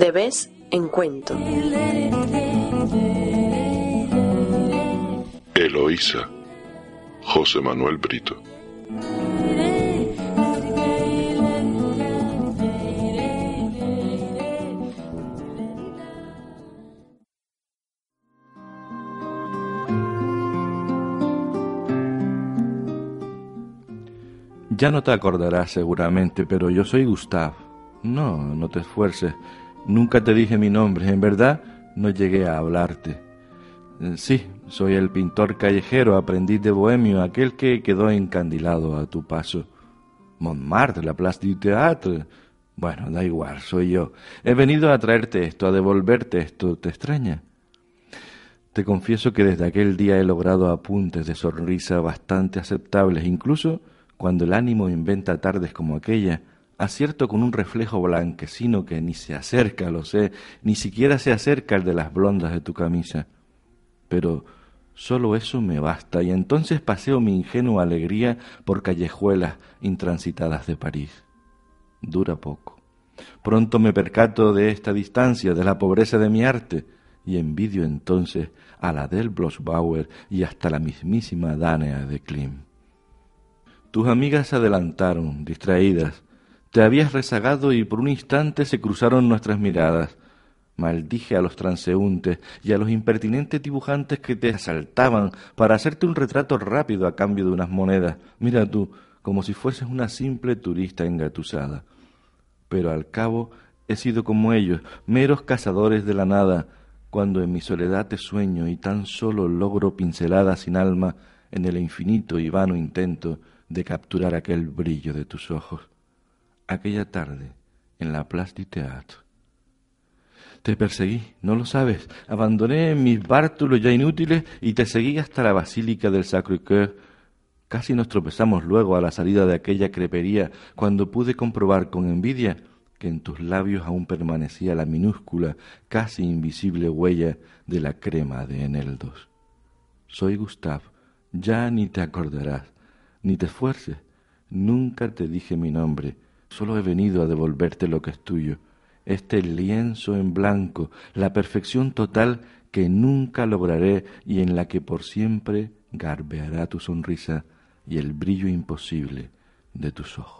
De vez en cuento. Eloísa. José Manuel Brito. Ya no te acordarás seguramente, pero yo soy Gustav. No, no te esfuerces. Nunca te dije mi nombre. En verdad, no llegué a hablarte. Eh, Sí, soy el pintor callejero, aprendiz de bohemio, aquel que quedó encandilado a tu paso. Montmartre, la Place du Théâtre. Bueno, da igual, soy yo. He venido a traerte esto, a devolverte esto. ¿Te extraña? Te confieso que desde aquel día he logrado apuntes de sonrisa bastante aceptables, incluso cuando el ánimo inventa tardes como aquella, acierto con un reflejo blanquecino que ni se acerca, lo sé, ni siquiera se acerca al de las blondas de tu camisa. Pero solo eso me basta, y entonces paseo mi ingenua alegría por callejuelas intransitadas de París. Dura poco. Pronto me percato de esta distancia, de la pobreza de mi arte, y envidio entonces a la del Blossbauer y hasta la mismísima Dánea de Klim. Tus amigas se adelantaron, distraídas. Te habías rezagado y por un instante se cruzaron nuestras miradas. Maldije a los transeúntes y a los impertinentes dibujantes que te asaltaban para hacerte un retrato rápido a cambio de unas monedas. Mira tú, como si fueses una simple turista engatusada. Pero al cabo he sido como ellos, meros cazadores de la nada, cuando en mi soledad te sueño y tan solo logro pinceladas sin alma en el infinito y vano intento de capturar aquel brillo de tus ojos. Aquella tarde, en la Place du Théâtre. Te perseguí, no lo sabes. Abandoné mis bártulos ya inútiles y te seguí hasta la Basílica del Sacré-Cœur. Casi nos tropezamos luego a la salida de aquella crepería cuando pude comprobar con envidia que en tus labios aún permanecía la minúscula, casi invisible huella de la crema de eneldos. Soy Gustav, ya ni te acordarás, ni te esfuerces. Nunca te dije mi nombre, solo he venido a devolverte lo que es tuyo este lienzo en blanco, la perfección total que nunca lograré y en la que por siempre garbeará tu sonrisa y el brillo imposible de tus ojos.